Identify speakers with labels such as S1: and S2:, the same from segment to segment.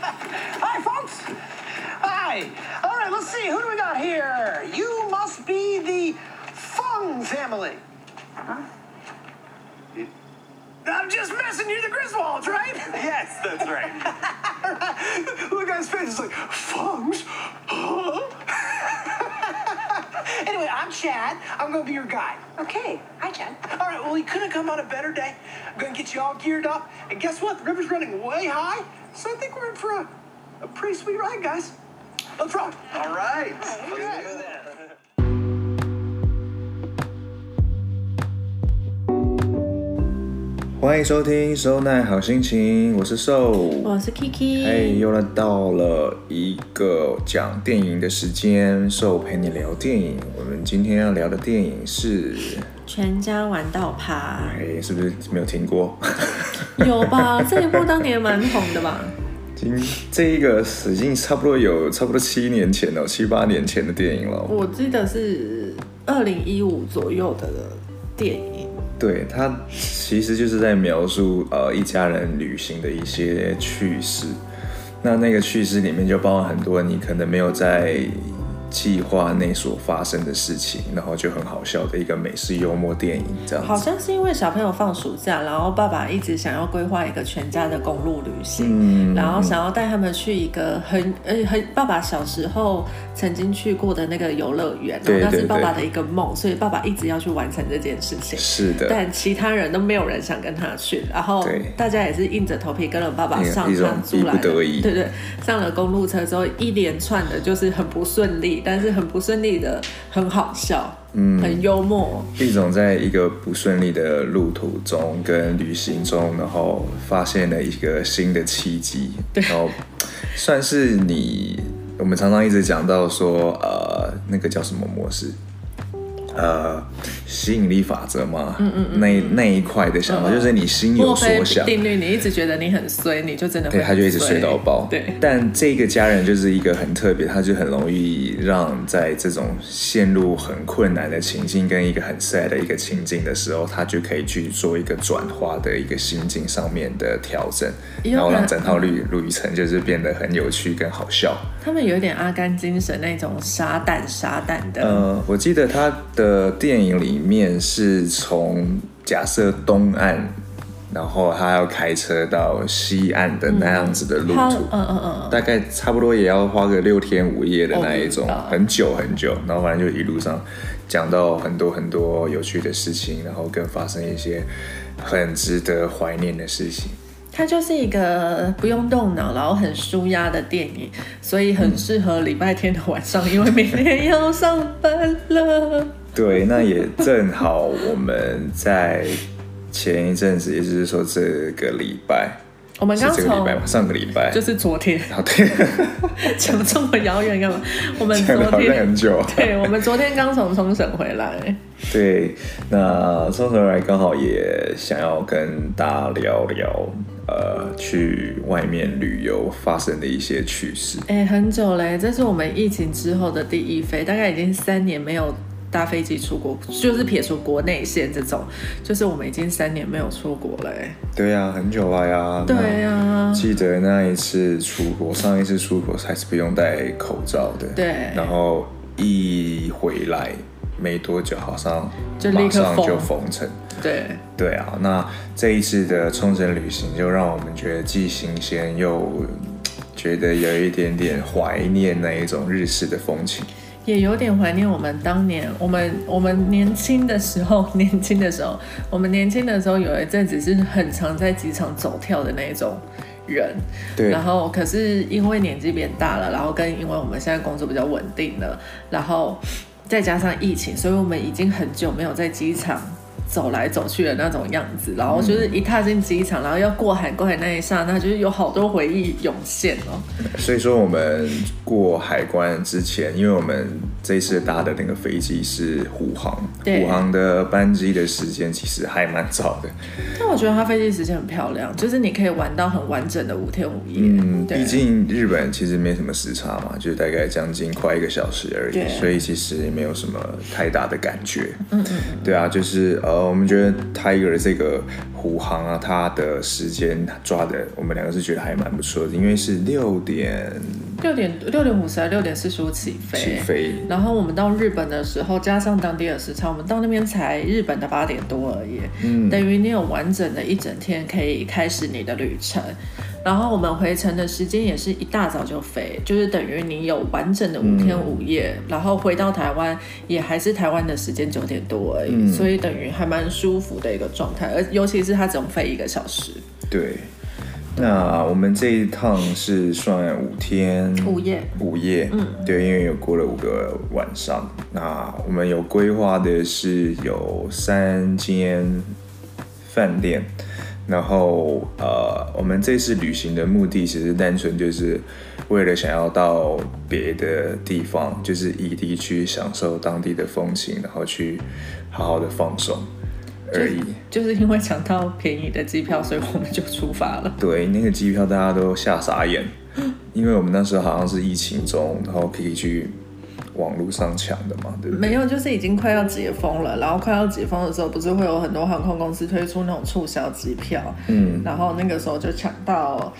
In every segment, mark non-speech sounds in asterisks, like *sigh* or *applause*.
S1: Hi, folks. Hi. All right, let's see. Who do we got here? You must be the Fung family. Huh? I'm just messing. You're the Griswolds, right? *laughs*
S2: Yes, that's right. *laughs*
S1: Look at his face. It's like, Fungs? Huh? *laughs* anyway, I'm Chad. I'm going to be your guide.
S3: Okay. Hi, Chad.
S1: All right, well, he couldn't come on a better day. I'm going to get you all geared up. And guess what? The river's running way high. So I think we're in for a, a pretty sweet ride, guys. Let's rock.
S2: All right.
S1: Okay.
S2: Let's do that.
S4: 欢迎收听《收奈好心情》，我是瘦，
S3: 我是 Kiki。
S4: 哎，又来到了一个讲电影的时间，瘦陪你聊电影。我们今天要聊的电影是《
S3: 全家玩到趴》。
S4: 哎，是不是没有听过？*laughs*
S3: 有吧？这一部当年蛮红的吧？
S4: 今这一个已经差不多有差不多七年前了，七八年前的电影了。
S3: 我记得是二零一五左右的电影。
S4: 对，它其实就是在描述呃一家人旅行的一些趣事，那那个趣事里面就包含很多你可能没有在计划内所发生的事情，然后就很好笑的一个美式幽默电影，这样子。
S3: 好像是因为小朋友放暑假，然后爸爸一直想要规划一个全家的公路旅行，嗯、然后想要带他们去一个很呃很爸爸小时候曾经去过的那个游乐园，然后那是爸爸的一个梦，所以爸爸一直要去完成这件事情。
S4: 是的。
S3: 但其他人都没有人想跟他去，然后大家也是硬着头皮跟了爸爸上上租来的，对对，上了公路车之后，一连串的就是很不顺利。但是很不顺利的，很好笑，嗯，很幽默。
S4: 一种在一个不顺利的路途中跟旅行中，然后发现了一个新的契机，然后算是你，我们常常一直讲到说，呃，那个叫什么模式？呃，吸引力法则嘛，嗯嗯，嗯那那一块的想法、嗯、就是你心有所想。
S3: 定律，你一直觉得你很衰，你就真的会
S4: 对，他就一直衰到爆。
S3: 对，
S4: 但这个家人就是一个很特别，他就很容易让在这种陷入很困难的情境跟一个很 sad 的一个情境的时候，他就可以去做一个转化的一个心境上面的调整，然后让整套旅旅程就是变得很有趣跟好笑。
S3: 他们有点阿甘精神那种傻蛋傻蛋的。
S4: 呃，我记得他的电影里面是从假设东岸，然后他要开车到西岸的那样子的路途，嗯嗯嗯，大概差不多也要花个六天五夜的那一种，很久很久，然后反正就一路上讲到很多很多有趣的事情，然后更发生一些很值得怀念的事情。
S3: 它就是一个不用动脑，然后很舒压的电影，所以很适合礼拜天的晚上，因为明天要上班了。
S4: 对，那也正好我们在前一阵子，也就是说这个礼拜，
S3: 我们刚从
S4: 这个礼拜上个礼拜
S3: 就是昨天，
S4: 好对，*laughs*
S3: 讲这么遥远干嘛？我们昨天
S4: 很久，
S3: 对，我们昨天刚从冲绳回来。
S4: 对，那冲绳来刚好也想要跟大家聊聊。呃，去外面旅游发生的一些趣事。
S3: 哎、欸，很久嘞，这是我们疫情之后的第一飞，大概已经三年没有搭飞机出国，就是撇除国内线这种，就是我们已经三年没有出国了。
S4: 对呀、啊，很久了呀。
S3: 对呀、啊，
S4: 记得那一次出国，上一次出国还是不用戴口罩的。
S3: 对。
S4: 然后一回来没多久，好像马上就封城。
S3: 对
S4: 对啊，那这一次的冲绳旅行就让我们觉得既新鲜又觉得有一点点怀念那一种日式的风情，
S3: 也有点怀念我们当年我们我们年轻的时候，*laughs* 年轻的时候，我们年轻的时候有一阵子是很常在机场走跳的那一种人，
S4: 对，
S3: 然后可是因为年纪变大了，然后跟因为我们现在工作比较稳定了，然后再加上疫情，所以我们已经很久没有在机场。走来走去的那种样子，然后就是一踏进机场，然后要过海关那一刹那，就是有好多回忆涌现哦。
S4: 所以说我们过海关之前，因为我们这一次搭的那个飞机是虎航，虎航的班机的时间其实还蛮早的。
S3: 但我觉得它飞机时间很漂亮，就是你可以玩到很完整的五天五夜。
S4: 嗯，毕竟日本其实没什么时差嘛，就是大概将近快一个小时而已，所以其实也没有什么太大的感觉。嗯嗯，对啊，就是呃。我们觉得 Tiger 这个虎航啊，他的时间抓的，我们两个是觉得还蛮不错的，因为是六点
S3: 六点六点五十还六点四十五起飞，
S4: 起飞。
S3: 然后我们到日本的时候，加上当地的时差，我们到那边才日本的八点多而已。嗯，等于你有完整的一整天可以开始你的旅程。然后我们回程的时间也是一大早就飞，就是等于你有完整的五天五夜，嗯、然后回到台湾也还是台湾的时间九点多而已，嗯、所以等于还蛮舒服的一个状态，而尤其是它只用飞一个小时。
S4: 对，那我们这一趟是算五天
S3: 五夜，
S4: 五夜，嗯，对，因为有过了五个晚上。那我们有规划的是有三间饭店。然后，呃，我们这次旅行的目的其实单纯就是为了想要到别的地方，就是异地去享受当地的风情，然后去好好的放松而已。
S3: 就，就是因为抢到便宜的机票，所以我们就出发了。*laughs*
S4: 对，那个机票大家都吓傻眼，因为我们那时候好像是疫情中，然后可以去。网络上抢的嘛，对不对？
S3: 没有，就是已经快要解封了，然后快要解封的时候，不是会有很多航空公司推出那种促销机票，嗯，然后那个时候就抢到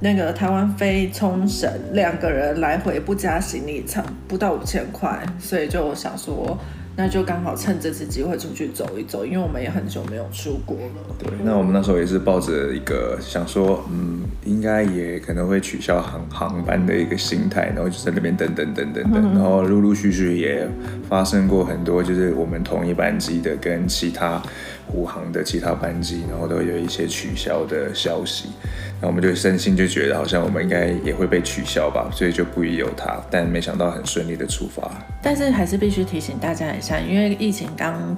S3: 那个台湾飞冲绳，两个人来回不加行李舱，不到五千块，所以就想说。那就刚好趁这次机会出去走一走，因为我们也很久没有出国了。
S4: 对，那我们那时候也是抱着一个想说，嗯，应该也可能会取消航航班的一个心态，然后就在那边等等等等等，然后陆陆续续也发生过很多，就是我们同一班机的跟其他护航的其他班机，然后都有一些取消的消息。那我们就身心就觉得好像我们应该也会被取消吧，所以就不宜有他。但没想到很顺利的出发。
S3: 但是还是必须提醒大家一下，因为疫情刚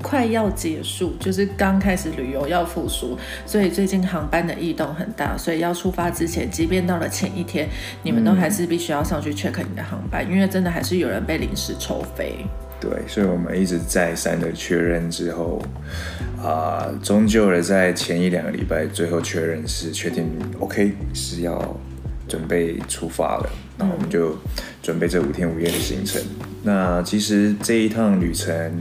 S3: 快要结束，就是刚开始旅游要复苏，所以最近航班的异动很大。所以要出发之前，即便到了前一天，你们都还是必须要上去 check 你的航班，因为真的还是有人被临时抽飞。
S4: 对，所以我们一直再三的确认之后，啊、终究的在前一两个礼拜，最后确认是确定 OK 是要准备出发了，那我们就准备这五天五夜的行程。那其实这一趟旅程，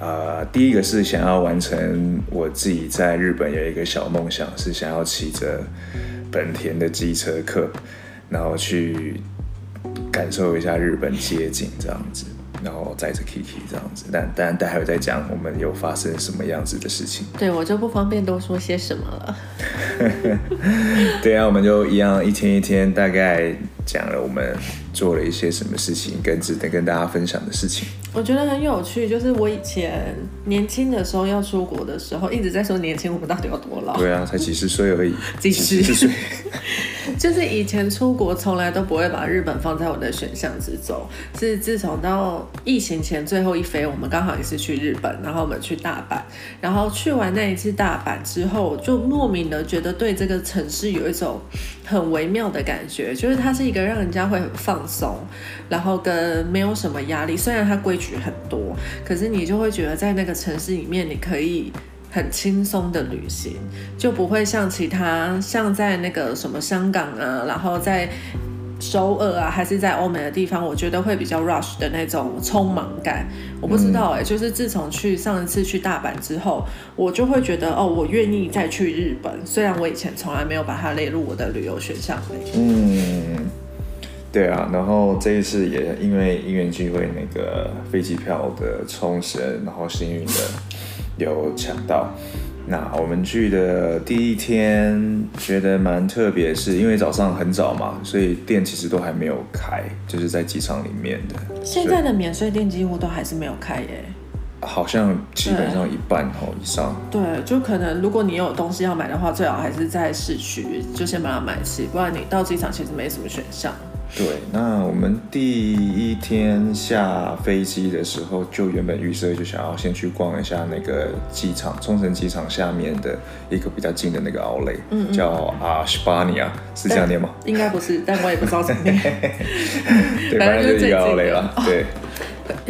S4: 啊、第一个是想要完成我自己在日本有一个小梦想，是想要骑着本田的机车客，然后去感受一下日本街景这样子。然后载着 Kiki 这样子，但但待会再讲我们有发生什么样子的事情。
S3: 对，我就不方便多说些什么了。*laughs*
S4: 对啊，我们就一样一天一天大概讲了我们做了一些什么事情，跟值得跟大家分享的事情。
S3: 我觉得很有趣，就是我以前年轻的时候要出国的时候，一直在说年轻，我们到底有多老？
S4: 对啊，才几十岁而已，*laughs*
S3: 几十岁。*laughs* 就是以前出国从来都不会把日本放在我的选项之中，是自从到疫情前最后一飞，我们刚好也是去日本，然后我们去大阪，然后去完那一次大阪之后，就莫名的觉得对这个城市有一种很微妙的感觉，就是它是一个让人家会很放松，然后跟没有什么压力，虽然它规矩很多，可是你就会觉得在那个城市里面你可以。很轻松的旅行，就不会像其他像在那个什么香港啊，然后在首尔啊，还是在欧美的地方，我觉得会比较 rush 的那种匆忙感。我不知道哎、就是自从去上一次去大阪之后，我就会觉得哦，我愿意再去日本。虽然我以前从来没有把它列入我的旅游选项里。
S4: 嗯，对啊，然后这一次也因为因缘机会，那个飞机票的冲绳，然后幸运的。有抢到，那我们去的第一天觉得蛮特别，是因为早上很早嘛，所以店其实都还没有开，就是在机场里面的。
S3: 现在的免税店几乎都还是没有开耶，
S4: 好像基本上一半哦以上。
S3: 对，就可能如果你有东西要买的话，最好还是在市区就先把它买齐，不然你到机场其实没什么选项。
S4: 对，那我们第一天下飞机的时候，就原本预设就想要先去逛一下那个机场，冲绳机场下面的一个比较近的那个奥莱，嗯,嗯，叫阿什巴尼亚，是这样念吗？
S3: 应该不是，但我也不知道怎么念。
S4: 对，反正就是一个奥雷了，对。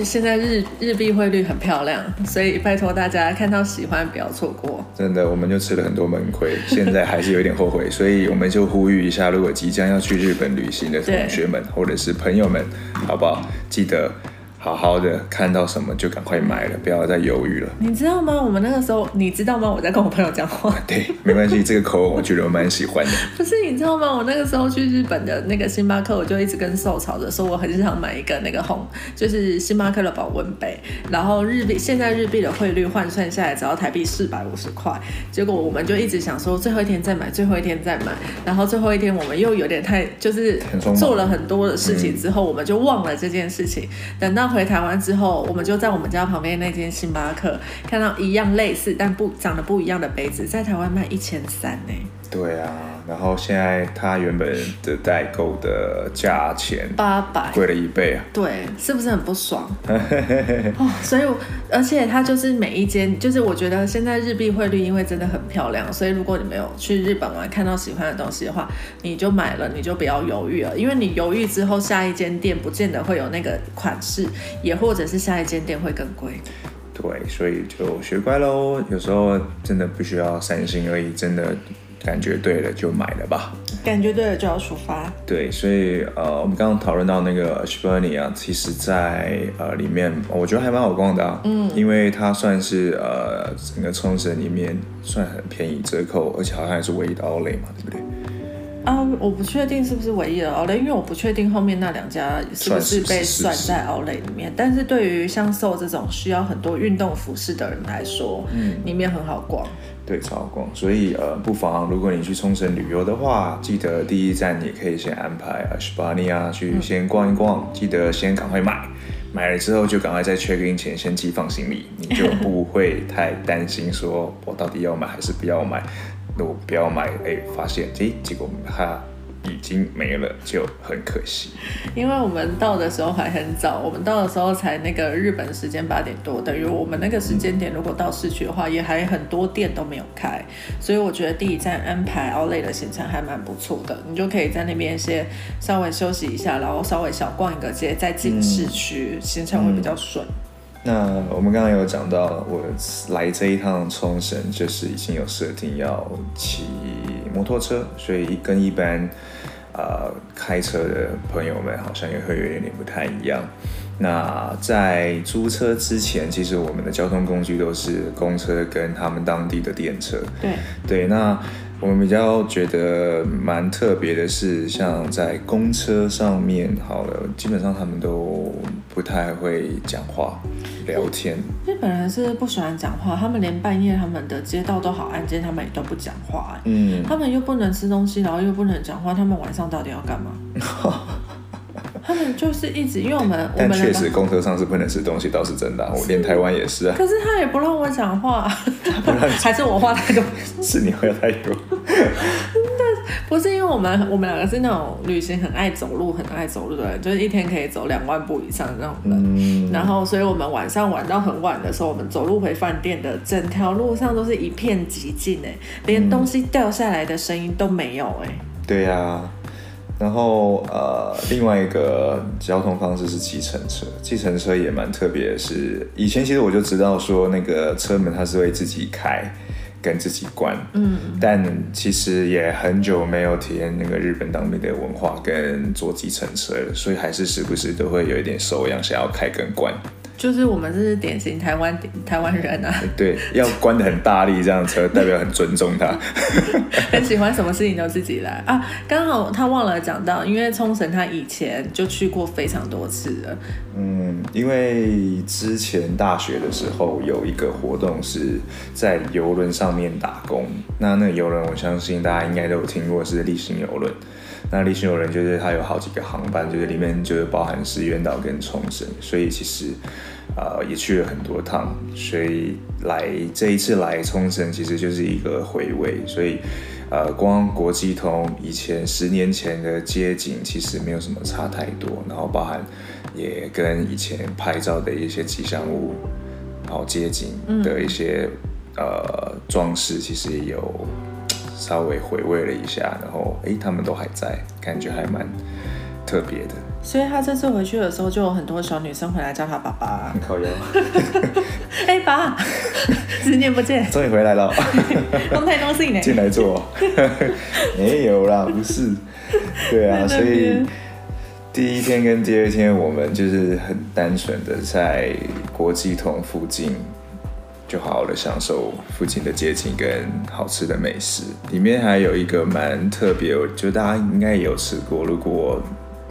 S3: 现在日日币汇率很漂亮，所以拜托大家看到喜欢不要错过。
S4: 真的，我们就吃了很多门亏，现在还是有点后悔，所以我们就呼吁一下，如果即将要去日本旅行的同学们或者是朋友们，好不好？记得好好的看到什么就赶快买了，不要再犹豫了。
S3: 你知道吗？我们那个时候，你知道吗？我在跟我朋友讲话。*laughs*
S4: 对，没关系，这个口吻我觉得我蛮喜欢的。*laughs*
S3: 不是，你知道吗？我那个时候去日本的那个星巴克，我就一直跟受吵着说，我很想买一个那个红，就是星巴克的保温杯。然后日币现在日币的汇率换算下来只要台币四百五十块。结果我们就一直想说，最后一天再买，最后一天再买。然后最后一天我们又有点太就是做了很多的事情之后，我们就忘了这件事情。等到回台湾之后，我们就在我们家旁边那间星巴克看到一样类似但不长得不一样的杯子，在台湾卖一千三呢。
S4: 对啊，然后现在它原本的代购的价钱
S3: 八百，
S4: 贵了一倍啊。
S3: 对，是不是很不爽？*laughs* 哦，所以而且它就是每一间，就是我觉得现在日币汇率因为真的很漂亮，所以如果你没有去日本玩看到喜欢的东西的话，你就买了，你就不要犹豫了，因为你犹豫之后下一间店不见得会有那个款式，也或者是下一间店会更贵。
S4: 对，所以就学乖喽，有时候真的不需要三心二意，真的。感觉对了就买了吧，
S3: 感觉对了就要出发。
S4: 对，所以呃，我们刚刚讨论到那个 Shibani 啊，其实在呃里面，我觉得还蛮好逛的啊。嗯，因为它算是呃整个冲绳里面算很便宜折扣，而且好像还是唯一的 Outlet 嘛，对不对？
S3: 啊，我不确定是不是唯一的 Outlet，因为我不确定后面那两家是不是被算在 Outlet 里面。但是对于像 SOUL 这种需要很多运动服饰的人来说，嗯，里面很好逛。
S4: 对，超好逛，所以呃，不妨如果你去冲绳旅游的话，记得第一站你可以先安排呃 Shibani 啊，去先逛一逛，记得先赶快买，买了之后就赶快在 check in 前先寄放行李，你就 *laughs* 不会太担心说我到底要买还是不要买，那我不要买，哎，发现哎，结果它。已经没了，就很可惜。
S3: 因为我们到的时候还很早，我们到的时候才那个日本时间八点多，等于我们那个时间点如果到市区的话，也还很多店都没有开，所以我觉得第一站安排 Outlet 的行程还蛮不错的，你就可以在那边先稍微休息一下，然后稍微小逛一个街，再进市区，嗯、行程会比较顺。
S4: 那我们刚刚有讲到，我来这一趟冲绳就是已经有设定要骑摩托车，所以跟一般。呃，开车的朋友们好像也会有一点点不太一样。那在租车之前，其实我们的交通工具都是公车跟他们当地的电车。
S3: 对
S4: 对，那。我们比较觉得蛮特别的是，像在公车上面，好了，基本上他们都不太会讲话、聊天。
S3: 日本人是不喜欢讲话，他们连半夜他们的街道都好安静，他们也都不讲话。嗯，他们又不能吃东西，然后又不能讲话，他们晚上到底要干嘛？*laughs* 他们就是一直，因为我们，
S4: 但确实公车上是不能吃东西，倒是真的。我连台湾也是啊。
S3: 可是他也不让我讲话，*laughs* *laughs* 还是我话太多？
S4: 是你话太多。*laughs*
S3: 不是因为我们，我们两个是那种旅行很爱走路、很爱走路的人，就是一天可以走两万步以上的那种人。嗯。然后，所以我们晚上玩到很晚的时候，我们走路回饭店的整条路上都是一片寂静，哎，连东西掉下来的声音都没有，哎。
S4: 对呀。然后呃，另外一个交通方式是计程车，计程车也蛮特别的是，以前其实我就知道说那个车门它是会自己开跟自己关，嗯，但其实也很久没有体验那个日本当地的文化跟坐计程车了，所以还是时不时都会有一点手痒，想要开跟关。
S3: 就是我们这是典型台湾台湾人啊，
S4: 对，要关的很大力，这样车代表很尊重他，*laughs*
S3: 很喜欢什么事情都自己来啊。刚好他忘了讲到，因为冲绳他以前就去过非常多次了。
S4: 嗯，因为之前大学的时候有一个活动是在游轮上面打工，那那个邮轮我相信大家应该都有听过是丽星游轮。那丽星邮轮就是它有好几个航班，就是里面就是包含石原岛跟冲绳，所以其实。呃，也去了很多趟，所以来这一次来冲绳其实就是一个回味。所以，呃，光国际通以前十年前的街景其实没有什么差太多，然后包含也跟以前拍照的一些吉祥物，然后街景的一些、嗯、呃装饰，其实也有稍微回味了一下。然后，哎，他们都还在，感觉还蛮特别的。
S3: 所以他这次回去的时候，就有很多小女生回来叫他爸爸。
S4: 很靠腰。*laughs*
S3: 哎，爸，十年不见，
S4: 终于回来了。*laughs*
S3: 东太东信呢？
S4: 进来坐。*laughs* 没有啦，不是。对啊，所以第一天跟第二天，我们就是很单纯的在国际通附近，就好好的享受附近的街景跟好吃的美食。里面还有一个蛮特别，我觉得大家应该也有吃过。如果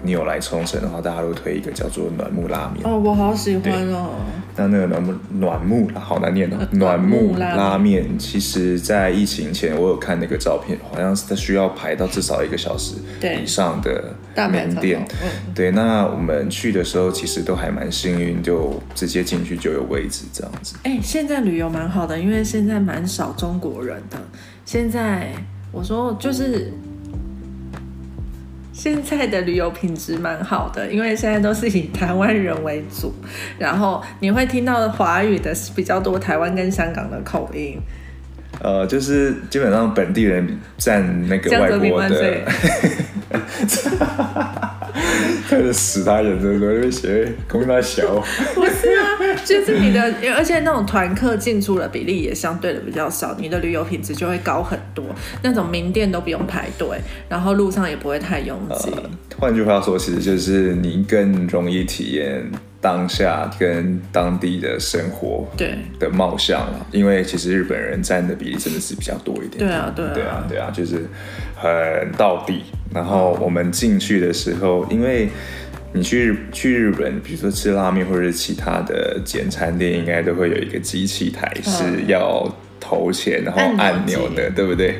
S4: 你有来冲绳的话，大家都推一个叫做暖木拉面
S3: 哦，我好喜欢哦。
S4: 那那个暖木暖木好难念哦，*laughs* 暖木拉面，其实在疫情前我有看那个照片，好像是它需要排到至少一个小时以上的门店。
S3: 嗯、
S4: 对，那我们去的时候其实都还蛮幸运，就直接进去就有位置这样子。
S3: 哎、欸，现在旅游蛮好的，因为现在蛮少中国人的。现在我说就是。现在的旅游品质蛮好的，因为现在都是以台湾人为主，然后你会听到华语的是比较多，台湾跟香港的口音。
S4: 呃，就是基本上本地人占那个外国的。*laughs* 开始死他人的时候，就写供他小。
S3: 不是啊，就是你的，而且那种团客进出的比例也相对的比较少，你的旅游品质就会高很多。那种名店都不用排队，然后路上也不会太拥挤。呃，
S4: 换句话说，其实就是你更容易体验当下跟当地的生活对的貌相了。因为其实日本人占的比例真的是比较多一点点。
S3: 对啊，对啊，
S4: 对啊，对啊，就是很到地。然后我们进去的时候，因为你去去日本，比如说吃拉面或者是其他的简餐店，应该都会有一个机器台是要投钱，然后按钮的，对不对？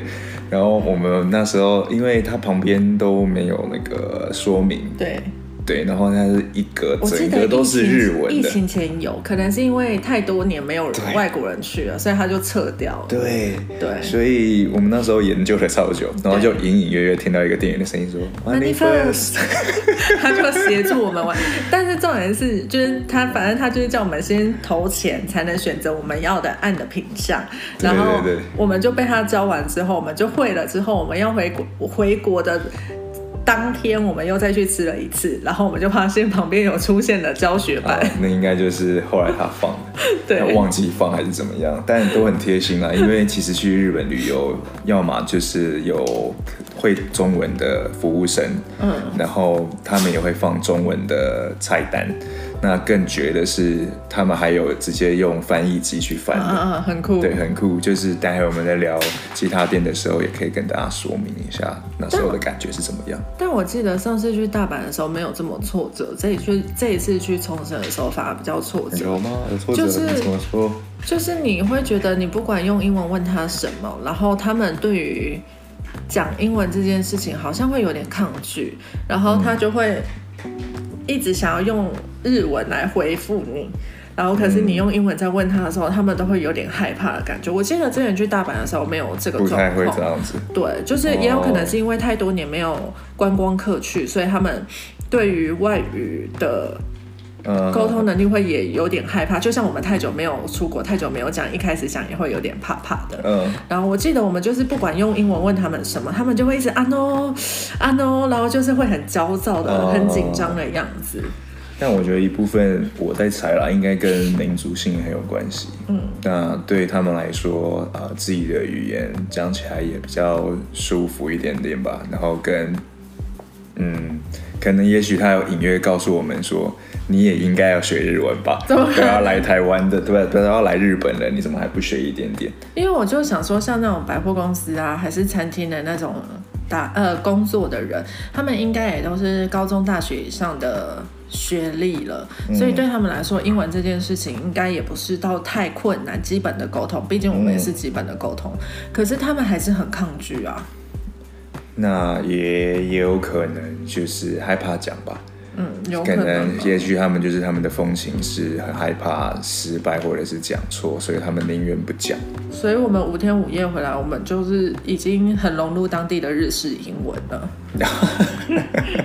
S4: 然后我们那时候，因为它旁边都没有那个说明，
S3: 对。
S4: 对，然后它是一格，整个都是日文的。
S3: 疫情前有可能是因为太多年没有外国人去了，所以他就撤掉了。
S4: 对
S3: 对，
S4: 所以我们那时候研究了超久，然后就隐隐约约听到一个店员的声音说：“Money first。*laughs* ”
S3: 他就协助我们玩。但是重点是，就是他反正他就是叫我们先投钱，才能选择我们要的按的品相。然后我们就被他教完之后，我们就会了。之后我们要回国回国的。当天我们又再去吃了一次，然后我们就发现旁边有出现了教学班，
S4: 那应该就是后来他放的，*laughs* 对，忘记放还是怎么样，但都很贴心啦。因为其实去日本旅游，要么就是有会中文的服务生，嗯，然后他们也会放中文的菜单。那更绝的是，他们还有直接用翻译机去翻的，
S3: 啊啊，很酷，
S4: 对，很酷。就是待会我们在聊其他店的时候，也可以跟大家说明一下那时候的感觉是怎么样。
S3: 但我记得上次去大阪的时候没有这么挫折，这一去这一次去冲绳的时候反而比较挫折。
S4: 有吗？有挫折？就是怎么说？
S3: 就是你会觉得你不管用英文问他什么，然后他们对于讲英文这件事情好像会有点抗拒，然后他就会。一直想要用日文来回复你，然后可是你用英文在问他的时候，嗯、他们都会有点害怕的感觉。我记得之前去大阪的时候没有这个状况，
S4: 不太会这样子。
S3: 对，就是也有可能是因为太多年没有观光客去，所以他们对于外语的沟通能力会也有点害怕。就像我们太久没有出国，太久没有讲，一开始讲也会有点怕怕的。嗯。然后我记得我们就是不管用英文问他们什么，他们就会一直啊 no 啊 no，然后就是会很焦躁的、很紧张的样子。
S4: 但我觉得一部分我在猜啦，应该跟民族性很有关系。嗯，那对他们来说，啊、呃，自己的语言讲起来也比较舒服一点点吧。然后跟，嗯，可能也许他有隐约告诉我们说，你也应该要学日文吧？怎么都要来台湾的，对吧？都要来日本了，你怎么还不学一点点？
S3: 因为我就想说，像那种百货公司啊，还是餐厅的那种打呃工作的人，他们应该也都是高中、大学以上的。学历了，所以对他们来说，英文这件事情应该也不是到太困难，基本的沟通，毕竟我们也是基本的沟通。可是他们还是很抗拒啊。
S4: 那也也有可能就是害怕讲吧。
S3: 嗯，有可能。可能
S4: 也许他们就是他们的风情是很害怕失败或者是讲错，所以他们宁愿不讲。
S3: 所以我们五天五夜回来，我们就是已经很融入当地的日式英文了。*laughs*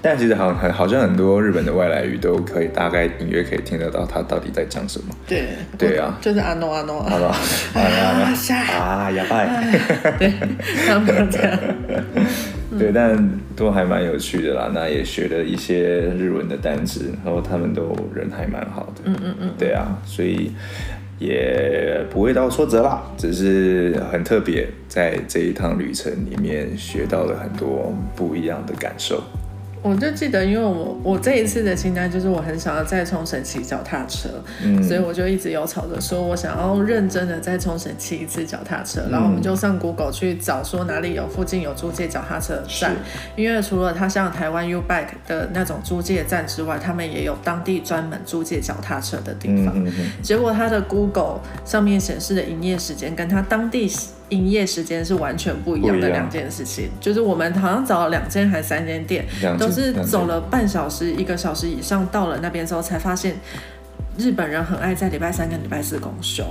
S4: 但其实好很好像很多日本的外来语都可以大概隐约可以听得到他到底在讲什么。
S3: 对
S4: 对啊，
S3: 就是阿诺阿诺
S4: 阿诺 *laughs* 啊啊呀拜。
S3: 对，他们这样。*laughs*
S4: 对，但都还蛮有趣的啦。那也学了一些日文的单词，然后他们都人还蛮好的。
S3: 嗯嗯嗯。
S4: 对啊，所以也不会到挫折啦，只是很特别，在这一趟旅程里面学到了很多不一样的感受。
S3: 我就记得，因为我我这一次的清单就是我很想要再冲绳骑脚踏车，嗯，所以我就一直有吵着说我想要认真的再冲绳骑一次脚踏车，然后我们就上 Google 去找说哪里有附近有租借脚踏车站，因为除了它像台湾 U Bike 的那种租借站之外，他们也有当地专门租借脚踏车的地方，结果它的 Google 上面显示的营业时间跟它当地。营业时间是完全不一样的两件事情，就是我们好像找了两间还是三间店，都是走了半小时、一个小时以上，到了那边之后才发现，日本人很爱在礼拜三跟礼拜四公休。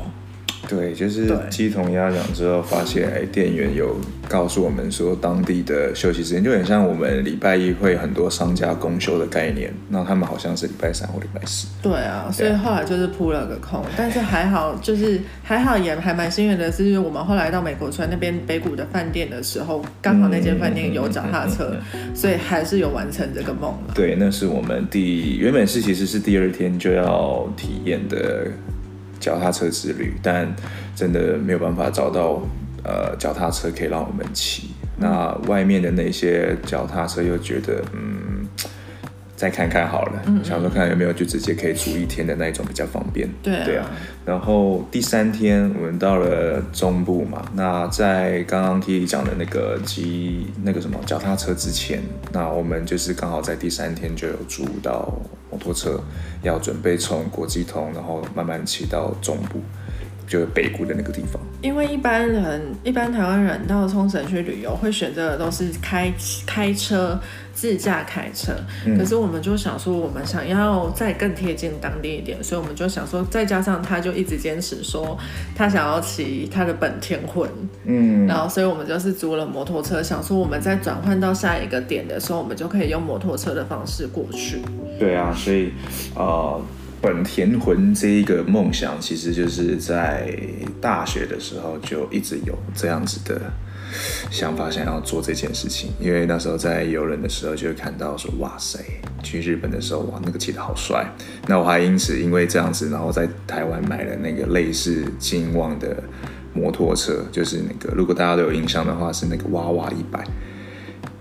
S4: 对，就是鸡同鸭讲之后，发现哎，店员有告诉我们说，当地的休息时间就很像我们礼拜一会很多商家公休的概念，那他们好像是礼拜三或礼拜四。
S3: 对啊，所以后来就是扑了个空，但是还好，就是还好也还蛮幸运的是，我们后来到美国村那边北谷的饭店的时候，刚好那间饭店有脚踏车，所以还是有完成这个梦。
S4: 对，那是我们第原本是其实是第二天就要体验的。脚踏车之旅，但真的没有办法找到呃脚踏车可以让我们骑。那外面的那些脚踏车又觉得嗯，再看看好了，嗯嗯想说看有没有就直接可以租一天的那种比较方便。
S3: 对啊，
S4: 对啊。然后第三天我们到了中部嘛，那在刚刚 Kili 讲的那个机那个什么脚踏车之前，那我们就是刚好在第三天就有租到。摩托车要准备从国际通，然后慢慢骑到中部，就是北谷的那个地方。
S3: 因为一般人，一般台湾人到冲绳去旅游，会选择的都是开开车。自驾开车，可是我们就想说，我们想要再更贴近当地一点，所以我们就想说，再加上他就一直坚持说他想要骑他的本田魂，嗯，然后所以我们就是租了摩托车，想说我们在转换到下一个点的时候，我们就可以用摩托车的方式过去。
S4: 对啊，所以呃，本田魂这一个梦想，其实就是在大学的时候就一直有这样子的。想法想要做这件事情，因为那时候在游轮的时候就会看到说，哇塞，去日本的时候哇，那个骑得好帅。那我还因此因为这样子，然后在台湾买了那个类似金旺的摩托车，就是那个如果大家都有印象的话，是那个娃娃一百，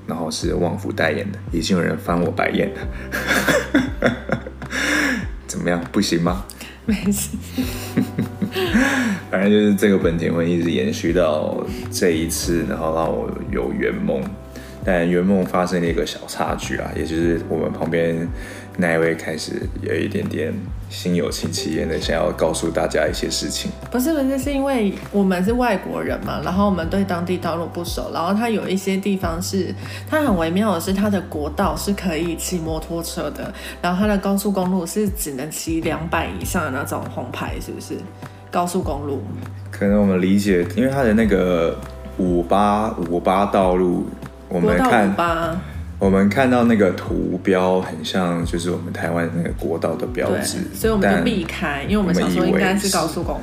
S4: 然后是旺福代言的，已经有人翻我白眼了。怎么样？不行吗？*laughs*
S3: 没事。*laughs*
S4: 反正就是这个本田会一直延续到这一次，然后让我有圆梦。但圆梦发生了一个小插曲啊，也就是我们旁边那一位开始有一点点心有戚戚焉的想要告诉大家一些事情。
S3: 不是不是，是因为我们是外国人嘛，然后我们对当地道路不熟，然后它有一些地方是它很微妙的是，它的国道是可以骑摩托车的，然后它的高速公路是只能骑两百以上的那种红牌，是不是？高速公路。
S4: 可能我们理解，因为它的那个五八五八道路。我们看，我们看到那个图标很像，就是我们台湾那个国道的标志，
S3: 所以我们就避开，因为我们想说应该是高速公路。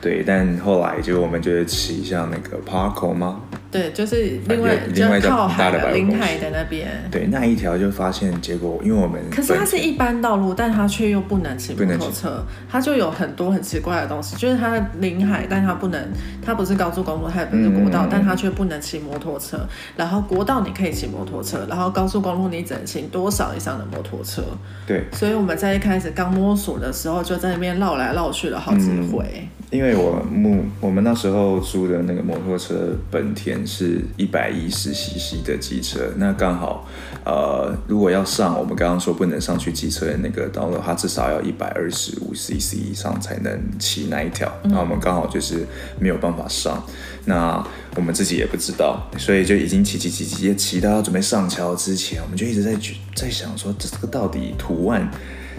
S4: 对，但后来就我们觉得骑向那个 Parko 吗？
S3: 对，就是另外另外靠海的临海的那边。
S4: 对，那一条就发现，结果因为我们
S3: 可是它是一般道路，但它却又不能骑摩托车，它就有很多很奇怪的东西，就是它临海，但它不能，它不是高速公路，它也不是国道，嗯、但它却不能骑摩托车。然后国道你可以骑摩托车，然后高速公路你只能骑多少以上的摩托车？
S4: 对，
S3: 所以我们在一开始刚摸索的时候，就在那边绕来绕去了好几回。嗯
S4: 因为我们我们那时候租的那个摩托车本田是一百一十 CC 的机车，那刚好，呃，如果要上我们刚刚说不能上去机车的那个道路，它至少要一百二十五 CC 以上才能骑那一条，那我们刚好就是没有办法上，那我们自己也不知道，所以就已经骑骑骑骑骑到要准备上桥之前，我们就一直在在想说，这这个到底图案。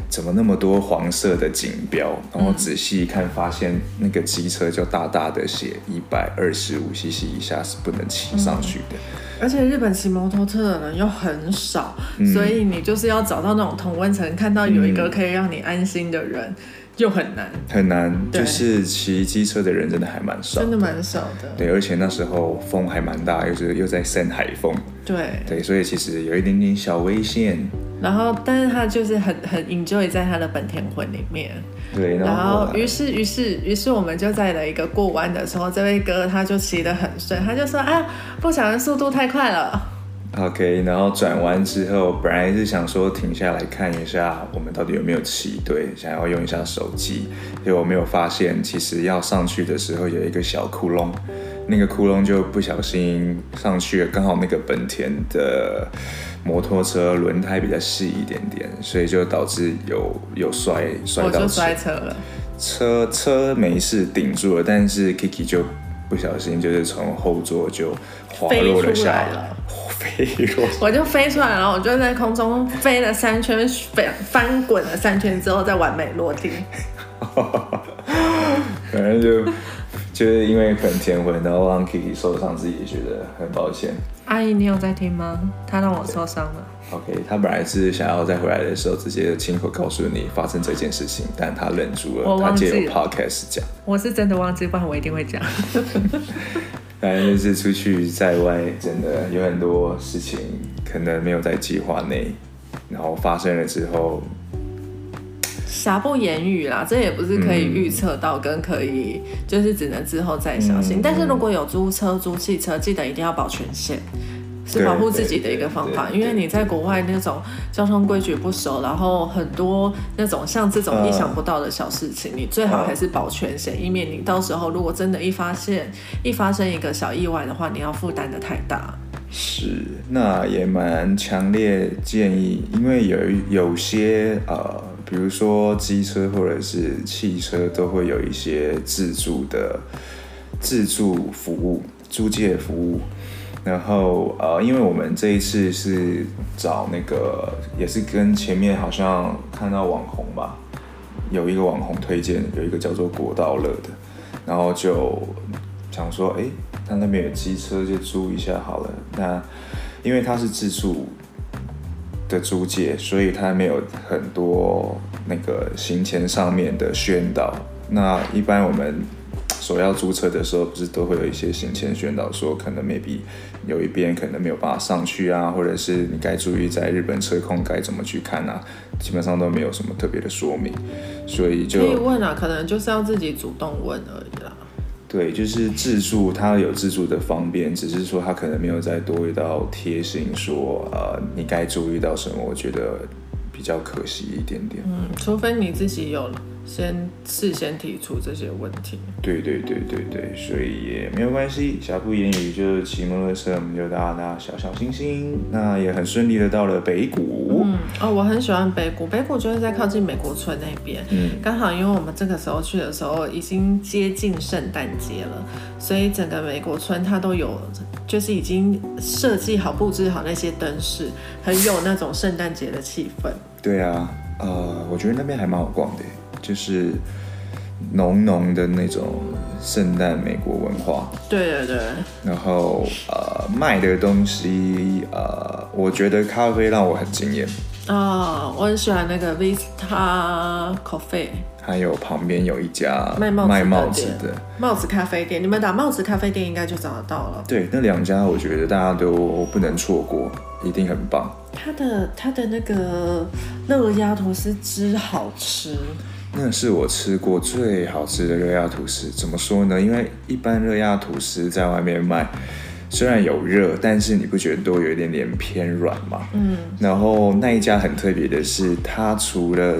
S4: 怎么那么多黄色的警标？然后仔细一看，发现那个机车就大大的写一百二十五 CC 以下是不能骑上去的。嗯。
S3: 而且日本骑摩托车的人又很少，嗯，所以你就是要找到那种同温层，看到有一个可以让你安心的人。就很难，
S4: 很难，就是骑机车的人真的还蛮少，
S3: 真的蛮少的。
S4: 对，而且那时候风还蛮大，又是又在扇海风，
S3: 对
S4: 对，所以其实有一点点小危险。
S3: 然后，但是他就是很很 enjoy 在他的本田魂里面。
S4: 对，然
S3: 后于是于是于是我们就在了一个过弯的时候，这位哥他就骑得很顺，他就说：“啊，不小心速度太快了。”
S4: OK，然后转弯之后，本来是想说停下来看一下我们到底有没有骑对，想要用一下手机，结果没有发现，其实要上去的时候有一个小窟窿，那个窟窿就不小心上去了，刚好那个本田的摩托车轮胎比较细一点点，所以就导致有有摔摔到车，
S3: 我就摔车了，
S4: 车车没事顶住了，但是 Kiki 就不小心就是从后座就滑落了下来。
S3: 我就飞出来，然后我就在空中飞了三圈，飞翻滚了三圈之后再完美落地。*laughs*
S4: 反正就就是因为很天昏，然后让 Kiki 受伤，自己也觉得很抱歉。
S3: 阿姨，你有在听吗？他让我受伤了。
S4: OK，他本来是想要在回来的时候直接亲口告诉你发生这件事情，但他忍住了，他借由 Podcast 讲。
S3: 我是真的忘记，不然我一定会讲。*laughs*
S4: 反正就是出去在外，真的有很多事情可能没有在计划内，然后发生了之后，
S3: 瑕不掩瑜啦。这也不是可以预测到，跟可以、嗯、就是只能之后再小心。嗯、但是如果有租车、租汽车，记得一定要保全险。是保护自己的一个方法，因为你在国外那种交通规矩不熟，然后很多那种像这种意想不到的小事情，你最好还是保全险，以免你到时候如果真的一发现一发生一个小意外的话，你要负担的太大。
S4: 是，那也蛮强烈建议，因为有有些呃，比如说机车或者是汽车都会有一些自助的自助服务、租借服务。然后呃，因为我们这一次是找那个，也是跟前面好像看到网红吧，有一个网红推荐，有一个叫做国道乐的，然后就想说，哎，他那边有机车，就租一下好了。那因为他是自助的租借，所以他没有很多那个行前上面的宣导。那一般我们。所要租车的时候，不是都会有一些行前宣导，说可能 maybe 有一边可能没有办法上去啊，或者是你该注意在日本车控该怎么去看啊，基本上都没有什么特别的说明，所以就可以
S3: 问啊，可能就是要自己主动问而已啦。
S4: 对，就是自助，它有自助的方便，只是说它可能没有再多一道贴心说，呃，你该注意到什么，我觉得比较可惜一点点。
S3: 嗯，除非你自己有了。先事先提出这些问题。
S4: 对对对对对，所以也没有关系。瑕不掩瑜，就是骑摩托车，我们就大大小小心心。那也很顺利的到了北谷。
S3: 嗯哦，我很喜欢北谷。北谷就是在靠近美国村那边。嗯。刚好因为我们这个时候去的时候已经接近圣诞节了，所以整个美国村它都有，就是已经设计好、布置好那些灯饰，很有那种圣诞节的气氛。
S4: 对啊，呃，我觉得那边还蛮好逛的。就是浓浓的那种圣诞美国文化，
S3: 对对对。
S4: 然后呃，卖的东西呃，我觉得咖啡让我很惊艳。
S3: 啊、哦，我很喜欢那个 Vista Coffee。
S4: 还有旁边有一家
S3: 卖帽子
S4: 卖帽子的
S3: 帽子咖啡店，你们打帽子咖啡店应该就找得到了。
S4: 对，那两家我觉得大家都不能错过，一定很棒。
S3: 它的它的那个热压吐司汁好吃。
S4: 那是我吃过最好吃的热压吐司。怎么说呢？因为一般热压吐司在外面卖，虽然有热，但是你不觉得都有一点点偏软吗？嗯。然后那一家很特别的是，它除了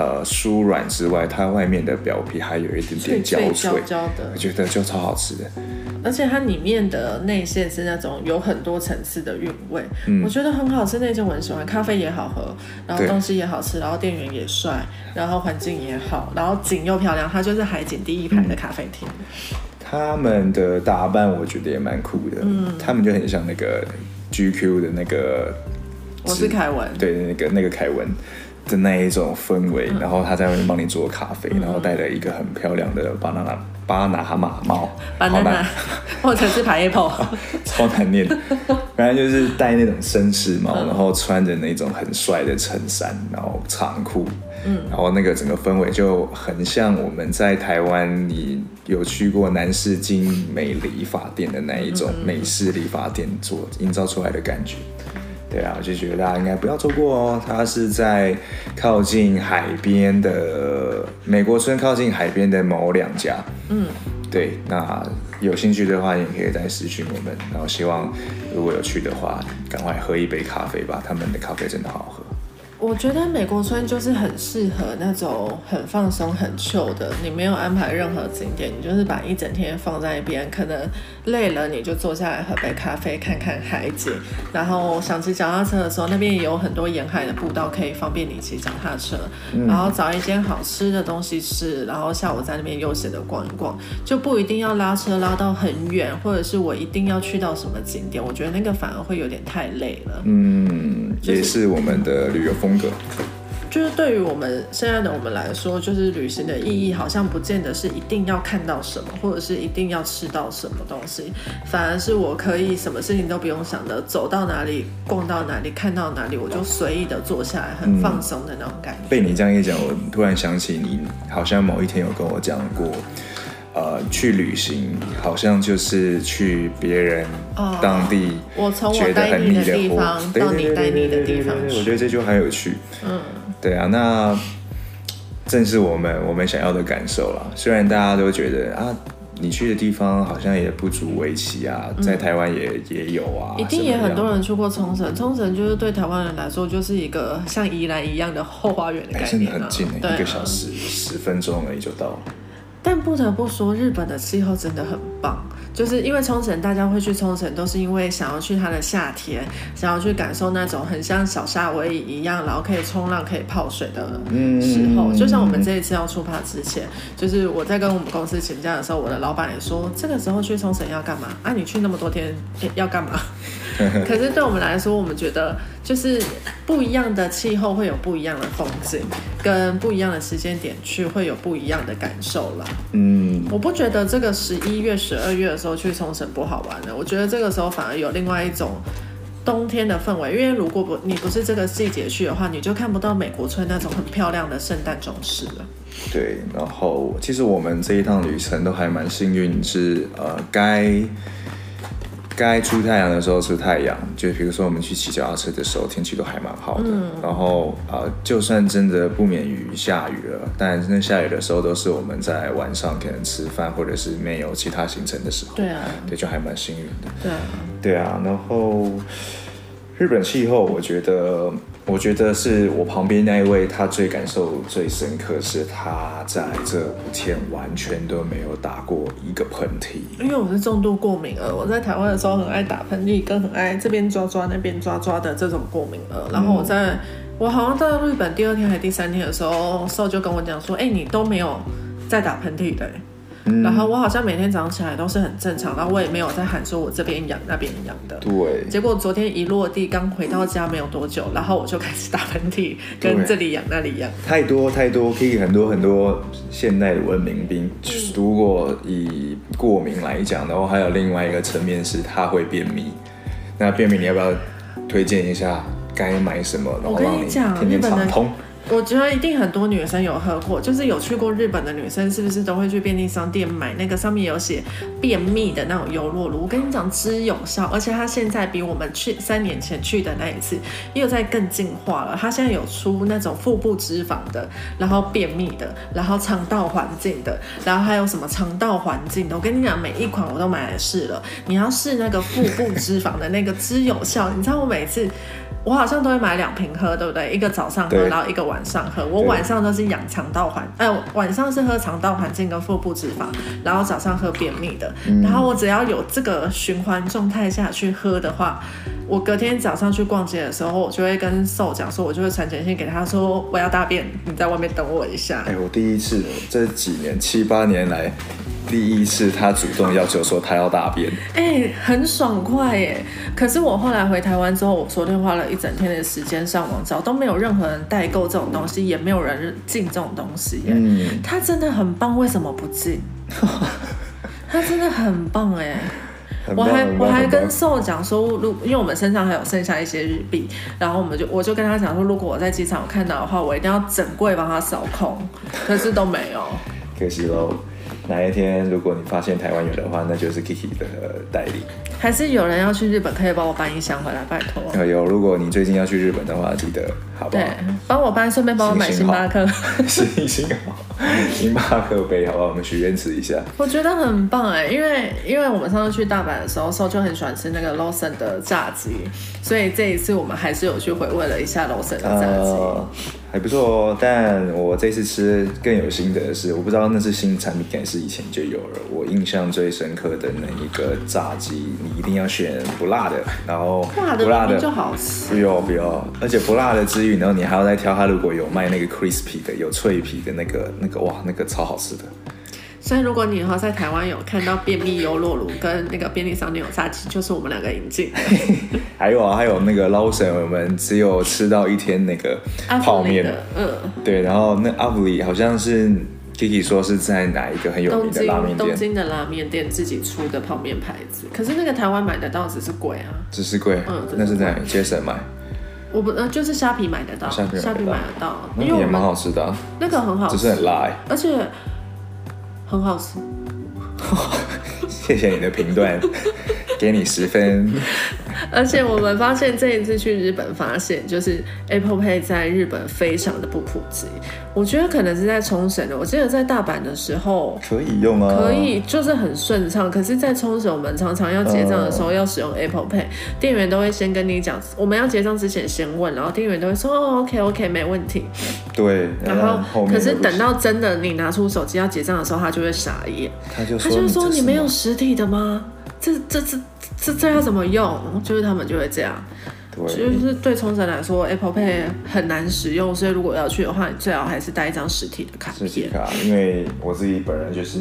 S4: 呃酥软之外，它外面的表皮还有一点点焦脆，
S3: 脆，焦焦的，
S4: 我觉得就超好吃的。
S3: 而且它里面的内馅是那种有很多层次的韵味，嗯，我觉得很好吃。那种我很喜欢，咖啡也好喝，然后东西也好吃，然后店员也帅，然后环境也好，然后景又漂亮。它就是海景第一排的咖啡厅。
S4: 他们的打扮我觉得也蛮酷的，嗯，他们就很像那个 GQ 的那个，
S3: 我是凯文，
S4: 对，那个那个凯文。的那一种氛围，然后他在外面帮你做咖啡，嗯、然后戴了一个很漂亮的巴拿拿巴拿哈马帽，
S3: 巴拿拿或者是牌 apple，*laughs*
S4: 超难念。反正就是戴那种绅士帽，然后穿着那种很帅的衬衫，然后长裤，嗯，然后那个整个氛围就很像我们在台湾，你有去过南势精美理发店的那一种美式理发店做营造出来的感觉。对啊，我就觉得大家应该不要错过哦。它是在靠近海边的美国村，靠近海边的某两家。嗯，对，那有兴趣的话，也可以再私讯我们。然后希望如果有去的话，赶快喝一杯咖啡吧，他们的咖啡真的好喝。
S3: 我觉得美国村就是很适合那种很放松、很 chill 的。你没有安排任何景点，你就是把一整天放在一边，可能累了你就坐下来喝杯咖啡，看看海景。然后想骑脚踏车的时候，那边也有很多沿海的步道可以方便你骑脚踏车。嗯、然后找一间好吃的东西吃，然后下午在那边悠闲的逛一逛，就不一定要拉车拉到很远，或者是我一定要去到什么景点。我觉得那个反而会有点太累了。
S4: 嗯，也是我们的旅游风。风格
S3: 就是对于我们现在的我们来说，就是旅行的意义好像不见得是一定要看到什么，或者是一定要吃到什么东西，反而是我可以什么事情都不用想的，走到哪里逛到哪里看到哪里，我就随意的坐下来，很放松的那种感觉。
S4: 被你这样一讲，我突然想起你好像某一天有跟我讲过。呃，去旅行好像就是去别人当地，
S3: 我从我待你的地方到你待腻的地方，
S4: 我觉得这就很有趣。嗯，对啊，那正是我们我们想要的感受啦。虽然大家都觉得啊，你去的地方好像也不足为奇啊，在台湾也、嗯、也有啊，
S3: 一定也很多人去过冲绳。冲绳就是对台湾人来说，就是一个像宜兰一样的后花园的感觉、啊，
S4: 真的很近、欸，啊、一个小时十分钟而已就到了。
S3: 但不得不说，日本的气候真的很棒。就是因为冲绳，大家会去冲绳，都是因为想要去它的夏天，想要去感受那种很像小夏威夷一样，然后可以冲浪、可以泡水的时候。嗯、就像我们这一次要出发之前，就是我在跟我们公司请假的时候，我的老板也说，这个时候去冲绳要干嘛？啊，你去那么多天要干嘛？*laughs* 可是对我们来说，我们觉得就是不一样的气候会有不一样的风景，跟不一样的时间点去会有不一样的感受了。嗯，我不觉得这个十一月、十二月的时候去冲绳不好玩的，我觉得这个时候反而有另外一种冬天的氛围。因为如果不你不是这个季节去的话，你就看不到美国村那种很漂亮的圣诞装饰了。
S4: 对，然后其实我们这一趟旅程都还蛮幸运，是呃该。该出太阳的时候出太阳，就比如说我们去骑脚踏车的时候，天气都还蛮好的。嗯、然后呃，就算真的不免于下雨了，但真的下雨的时候都是我们在晚上可能吃饭或者是没有其他行程的时候。
S3: 对啊，
S4: 对，就还蛮幸运的。
S3: 对啊，
S4: 对啊。然后日本气候，我觉得。我觉得是我旁边那一位，他最感受最深刻是他在这五天完全都没有打过一个喷嚏。
S3: 因为我是重度过敏儿，我在台湾的时候很爱打喷嚏，跟很爱这边抓抓那边抓抓的这种过敏儿。然后我在、嗯、我好像到日本第二天还是第三天的时候，兽就跟我讲说：“哎、欸，你都没有在打喷嚏的。”然后我好像每天早上起来都是很正常，然后我也没有在喊说我这边痒那边痒的。
S4: 对。
S3: 结果昨天一落地，刚回到家没有多久，然后我就开始打喷嚏，跟这里痒那里痒。
S4: 太多太多，可以很多很多现代的文明病。如果以过敏来讲，然后还有另外一个层面是它会便秘。那便秘你要不要推荐一下该买什么？然后让你天天畅通。
S3: 我觉得一定很多女生有喝过，就是有去过日本的女生，是不是都会去便利商店买那个上面有写便秘的那种优酪乳？我跟你讲，之有效，而且它现在比我们去三年前去的那一次又在更进化了。它现在有出那种腹部脂肪的，然后便秘的，然后肠道环境的，然后还有什么肠道环境的。我跟你讲，每一款我都买来试了。你要试那个腹部脂肪的那个之有效，你知道我每次。我好像都会买两瓶喝，对不对？一个早上喝，然后一个晚上喝。我晚上都是养肠道环，哎、呃，晚上是喝肠道环境跟腹部脂肪，然后早上喝便秘的。嗯、然后我只要有这个循环状态下去喝的话，我隔天早上去逛街的时候，我就会跟瘦讲说，我就会传简讯给他说，我要大便，你在外面等我一下。
S4: 哎，我第一次这几年七八年来。第一次他主动要求说他要大便，
S3: 哎、欸，很爽快耶！可是我后来回台湾之后，我昨天花了一整天的时间上网找，都没有任何人代购这种东西，也没有人进这种东西耶。嗯，他真的很棒，为什么不进？*laughs* 他真的很棒哎！我还我还跟兽讲说，如因为我们身上还有剩下一些日币，然后我们就我就跟他讲说，如果我在机场看到的话，我一定要整柜帮他扫空，可是都没有，
S4: 可惜喽。哪一天如果你发现台湾有的话，那就是 Kiki 的代理。
S3: 还是有人要去日本，可以帮我搬一箱回来，拜托。
S4: 有，如果你最近要去日本的话，记得好不好？
S3: 对，帮我搬，顺便帮我买星巴克。*laughs*
S4: 星星好，星巴克杯，好不好？我们许愿池一下。
S3: 我觉得很棒哎，因为因为我们上次去大阪的时候，时候就很喜欢吃那个 Lawson 的炸鸡，所以这一次我们还是有去回味了一下 Lawson 的炸鸡。呃
S4: 还不错哦，但我这次吃更有心得的是，我不知道那是新产品还是以前就有了。我印象最深刻的那一个炸鸡，你一定要选不辣的，然后不辣的
S3: 就好吃。
S4: 不要不要，而且不辣的之余，然后你还要再挑它如果有卖那个 crispy 的，有脆皮的那个那个哇，那个超好吃的。
S3: 所以，如果你以后在台湾有看到便秘优酪乳跟那个便利商店有炸鸡，就是我们两个引进。*laughs*
S4: 还有啊，还有那个 Lawson，我们只有吃到一天那个泡面，嗯，对。然后那 Avli 好像是 Kiki 说是在哪一个很有名的拉面店？
S3: 东京的拉面店自己出的泡面牌子。可是那个台湾买得到，只是贵啊，
S4: 只是贵。嗯，那是在 Jason 买。
S3: 我不，呃，就是虾皮买得到，虾皮买得到，
S4: 那也蛮好吃的，啊。
S3: 那个很好吃，
S4: 只是很辣，欸，
S3: 而且。很好吃，*laughs*
S4: 谢谢你的评断，给你十分。*laughs*
S3: 而且我们发现这一次去日本，发现就是 Apple Pay 在日本非常的不普及。我觉得可能是在冲绳的，我记得在大阪的时候
S4: 可以用啊，
S3: 可以就是很顺畅。可是，在冲绳我们常常要结账的时候要使用 Apple Pay，店员都会先跟你讲，我们要结账之前先问，然后店员都会说哦 OK OK 没问题。
S4: 对，
S3: 然后，后可是等到真的你拿出手机要结账的时候，他就会傻眼，
S4: 他就
S3: 他就说你没有实体的吗？这这这这这要怎么用？就是他们就会这样。对，就是对冲绳来说，Apple Pay 很难使用，所以如果要去的话，你最好还是带一张实体的卡片。实体卡，
S4: 因为我自己本人就是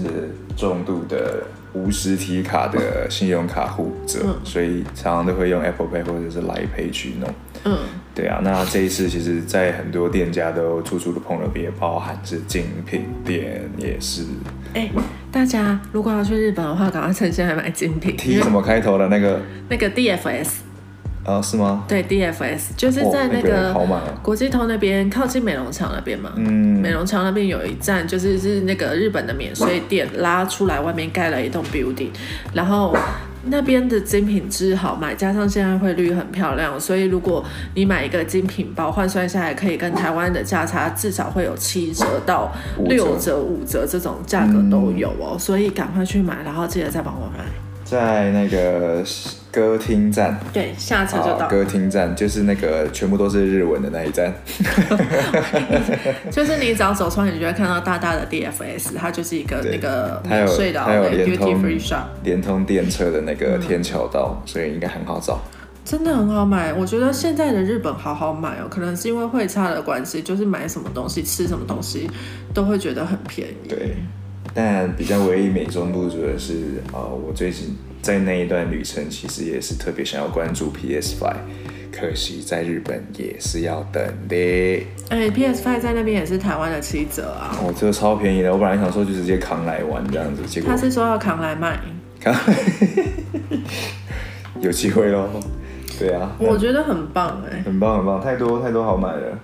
S4: 重度的无实体卡的信用卡户者，嗯、所以常常都会用 Apple Pay 或者是 Line Pay 去弄。嗯，对啊，那这一次其实，在很多店家都处处的碰了壁，包含是精品店也是。
S3: 哎、欸，大家如果要去日本的话，赶快趁现在买精品。
S4: T 什么开头的那个？
S3: 那个 DFS。
S4: 啊，是吗？
S3: 对，DFS 就是在那个国际通那边，靠近美容桥那边嘛。嗯，美容桥那边有一站，就是是那个日本的免税店拉出来，外面盖了一栋 building，然后那边的精品质好买，加上现在汇率很漂亮，所以如果你买一个精品包，换算下来可以跟台湾的价差至少会有七折到六折、五折这种价格都有哦，所以赶快去买，然后记得再帮我买。
S4: 在那个。歌厅站，
S3: 对，下车就到。
S4: 歌厅站就是那个全部都是日文的那一站，*laughs*
S3: 就是你只要走出来，你就会看到大大的 DFS，它就是一个那个免税的，
S4: 还有连通连通电车的那个天桥道，嗯、所以应该很好找。
S3: 真的很好买，我觉得现在的日本好好买哦，可能是因为汇差的关系，就是买什么东西、吃什么东西都会觉得很便宜。
S4: 对，但比较唯一美中不足的是，呃，我最近。在那一段旅程，其实也是特别想要关注 PS Five，可惜在日本也是要等的。
S3: 哎、欸，PS Five 在那边也是台湾的七折啊！
S4: 哦，这个超便宜的，我本来想说就直接扛来玩这样子，结果
S3: 他是说要扛来卖，扛 *laughs*
S4: 有机会喽。对啊，
S3: 我觉得很棒哎，
S4: 很棒很棒，太多太多好买了。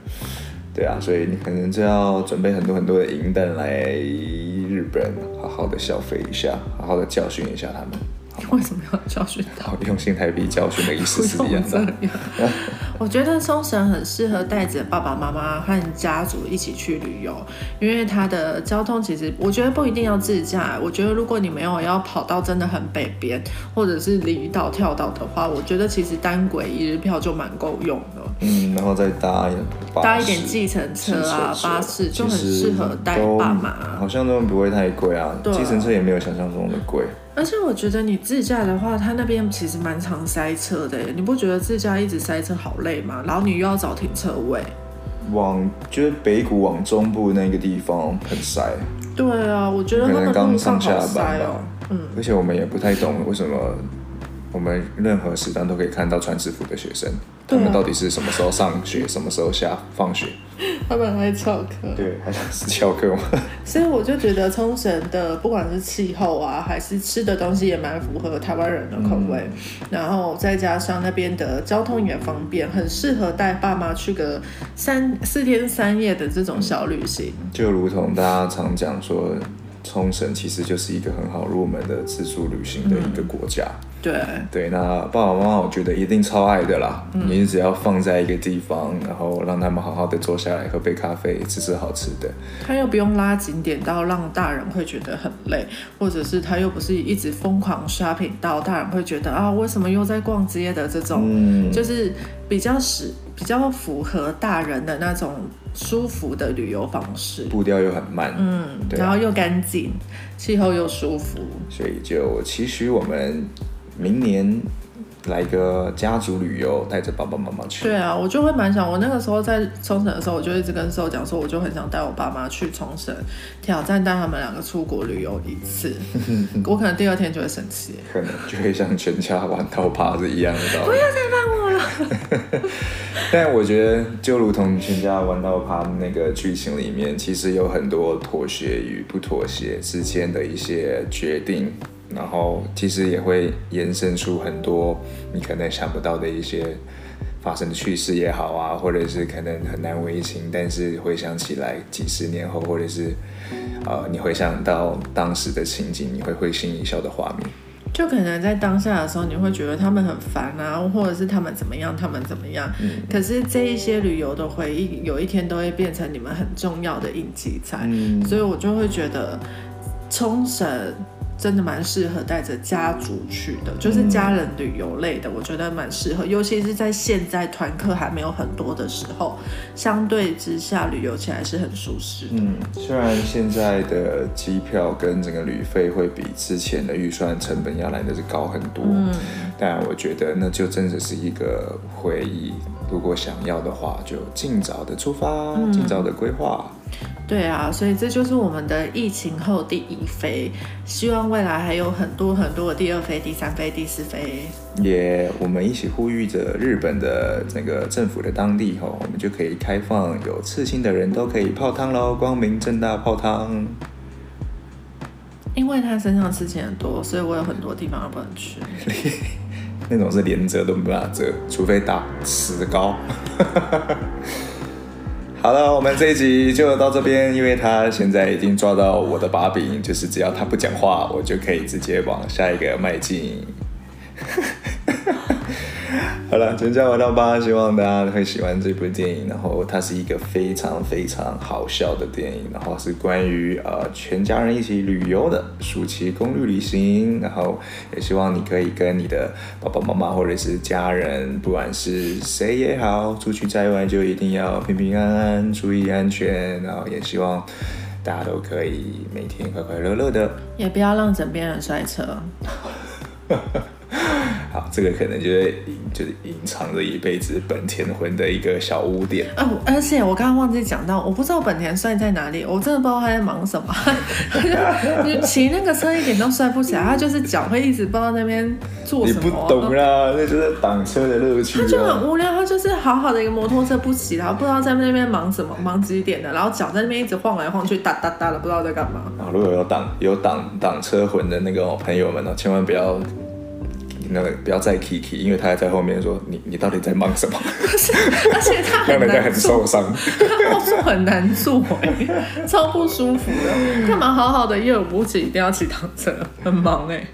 S4: 对啊，所以你可能就要准备很多很多的银弹来日本，好好的消费一下，好好的教训一下他们。*laughs*
S3: 为什么要教训他？
S4: 用心台币教训的意思是一样的。
S3: 我觉得冲绳很适合带着爸爸妈妈和家族一起去旅游，因为它的交通其实我觉得不一定要自驾。我觉得如果你没有要跑到真的很北边，或者是离岛跳岛的话，我觉得其实单轨一日票就蛮够用的。
S4: 嗯，然后再搭
S3: 搭一点计程车啊、巴士，就很适合带爸妈。
S4: 好像都不会太贵啊，计程车也没有想象中的贵。
S3: 而且我觉得你自驾的话，它那边其实蛮常塞车的耶，你不觉得自驾一直塞车好累吗？然后你又要找停车位。
S4: 往就是北谷往中部那个地方很塞。
S3: 对啊，我觉得他们刚上下班吧。
S4: 嗯。而且我们也不太懂为什么我们任何时段都可以看到穿制服的学生。他们到底是什么时候上学，什么时候下放学？*laughs*
S3: 他们还翘课。
S4: 对，还是翘课吗？*laughs*
S3: 所以我就觉得冲绳的不管是气候啊，还是吃的东西也蛮符合台湾人的口味。嗯、然后再加上那边的交通也方便，很适合带爸妈去个三四天三夜的这种小旅行。
S4: 就如同大家常讲说。冲绳其实就是一个很好入门的自助旅行的一个国家。
S3: 嗯、对
S4: 对，那爸爸妈妈我觉得一定超爱的啦。嗯、你只要放在一个地方，然后让他们好好的坐下来喝杯咖啡，吃吃好吃的。
S3: 他又不用拉景点到让大人会觉得很累，或者是他又不是一直疯狂 shopping 到大人会觉得啊，为什么又在逛街的这种，嗯、就是比较使比较符合大人的那种。舒服的旅游方式，
S4: 步调又很慢，
S3: 嗯，啊、然后又干净，气候又舒服，
S4: 所以就期许我们明年来个家族旅游，带着爸爸妈妈去。
S3: 对啊，我就会蛮想，我那个时候在冲绳的时候，我就一直跟受讲说，我就很想带我爸妈去冲绳挑战，带他们两个出国旅游一次。*laughs* 我可能第二天就会生气，
S4: 可能就会像全家玩到趴子一样的道理。
S3: 不要再帮我了。*laughs*
S4: 但我觉得，就如同全家玩到趴那个剧情里面，其实有很多妥协与不妥协之间的一些决定。然后其实也会延伸出很多你可能想不到的一些发生的趣事也好啊，或者是可能很难为情，但是回想起来几十年后，或者是呃你回想到当时的情景，你会会心一笑的画面。
S3: 就可能在当下的时候，你会觉得他们很烦啊，或者是他们怎么样，他们怎么样。嗯。可是这一些旅游的回忆，有一天都会变成你们很重要的印记在。嗯。所以我就会觉得冲绳。真的蛮适合带着家族去的，就是家人旅游类的，我觉得蛮适合，尤其是在现在团客还没有很多的时候，相对之下旅游起来是很舒适的。
S4: 嗯，虽然现在的机票跟整个旅费会比之前的预算成本要来的是高很多，嗯，但我觉得那就真的是一个回忆。如果想要的话，就尽早的出发，尽早的规划。
S3: 对啊，所以这就是我们的疫情后第一飞，希望未来还有很多很多的第二飞、第三飞、第四飞。
S4: 也，我们一起呼吁着日本的那个政府的当地吼，我们就可以开放有刺青的人都可以泡汤喽，光明正大泡汤。
S3: 因为他身上刺青很多，所以我有很多地方都不能去。*laughs*
S4: 那种是连折都没办法折，除非打石膏。好了，我们这一集就到这边，因为他现在已经抓到我的把柄，就是只要他不讲话，我就可以直接往下一个迈进。好了，全家玩到八，希望大家会喜欢这部电影。然后它是一个非常非常好笑的电影，然后是关于呃全家人一起旅游的暑期公路旅行。然后也希望你可以跟你的爸爸妈妈或者是家人，不管是谁也好，出去在外就一定要平平安安，注意安全。然后也希望大家都可以每天快快乐乐的，
S3: 也不要让枕边人摔车。*laughs*
S4: 好，这个可能就是隐，就是隐藏着一辈子本田魂的一个小污点。
S3: 啊，而且我刚刚忘记讲到，我不知道本田帅在哪里，我真的不知道他在忙什么。*laughs* 你骑那个车一点都帅不起来，他就是脚会一直不知道那边做什么。
S4: 你不懂啦，那就是挡车的乐趣。
S3: 他就很无聊，他就是好好的一个摩托车不骑，然后不知道在那边忙什么，忙几点的，然后脚在那边一直晃来晃去，哒哒哒的，不知道在干嘛。
S4: 啊，如果有挡有挡挡车魂的那个朋友们呢，千万不要。那个不要再提提，因为他还在后面说你你到底在忙什么？
S3: 而且而且他很 *laughs* 难很受伤，他后座很难坐，*laughs* 超不舒服的。干嘛好好的又有补给，一定要骑躺车，很忙哎。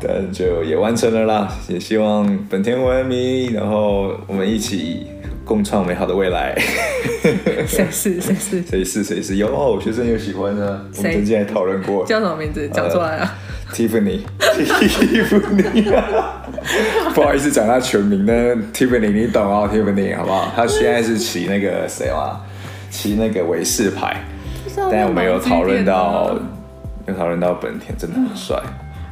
S4: 但就也完成了啦，也希望本田文明，然后我们一起共创美好的未来。
S3: 谁是谁是 *laughs*
S4: 谁是谁是有哦，学生有喜欢的，我们曾经还讨论过，
S3: 叫什么名字？讲出来啊！呃
S4: Tiffany，Tiffany，*laughs* 不好意思讲他全名呢，Tiffany 你懂哦，Tiffany 好不好？他现在是骑那个谁啊？骑那个维士牌，但我们有讨论到，有讨论到本田真的很帅。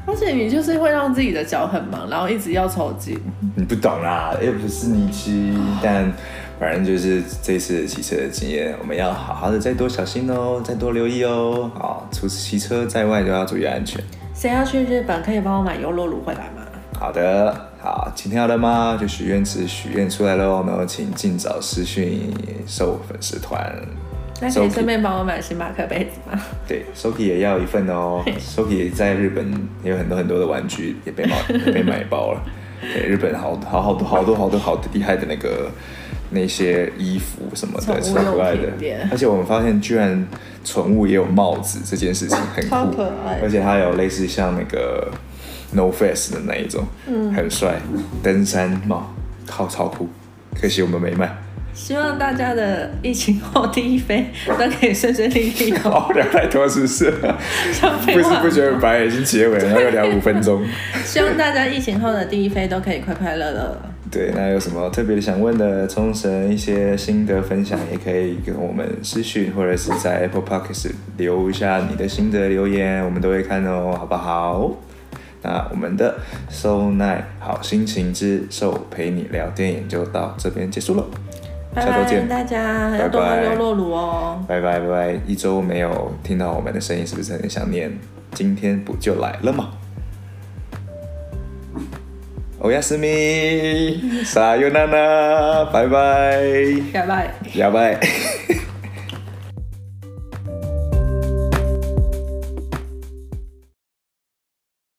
S3: 而且你就是会让自己的脚很忙，然后一直要抽筋。
S4: 你不懂啦，又不是你骑，但反正就是这次骑车的经验，我们要好好的再多小心哦，再多留意哦。好，除此骑车在外都要注意安全。
S3: 谁要去日本，可以帮我买优酪乳回来吗？
S4: 好的，好，今天好了吗？就许愿池许愿出来喽，然后请尽早私讯受粉丝团。
S3: 那可以顺便帮我买星巴克杯子吗？
S4: 对，Soki 也要一份哦。*laughs* Soki 在日本也有很多很多的玩具也被买也被买爆了。*laughs* 对，日本好好好多好多好多好厉害的那个那些衣服什么的，超可爱的。而且我们发现，居然宠物也有帽子，这件事情很酷。而且它有类似像那个 No Face 的那一种，嗯，很帅，登山帽，超超酷。可惜我们没卖。
S3: 希望大家的疫情后第一飞都可以顺顺利利。
S4: 哦，聊太多是不是？不知不觉本来已经结尾了，然后又聊五分钟。*laughs*
S3: 希望大家疫情后的第一飞都可以快快乐乐。
S4: 对，那有什么特别想问的，冲绳一些心得分享，也可以跟我们私讯，或者是在 Apple Podcast 留一下你的心得留言，我们都会看哦，好不好？那我们的 SOUL NIGHT 好心情之 SOUL 陪你聊电影就到这边结束了。下周见，
S3: 大家要多多优酪乳哦！
S4: 拜拜拜拜！一周没有听到我们的声音，是不是很想念？今天不就来了吗？おやすみ。さよなら。バイ
S3: バイ。
S4: やばい。やばい。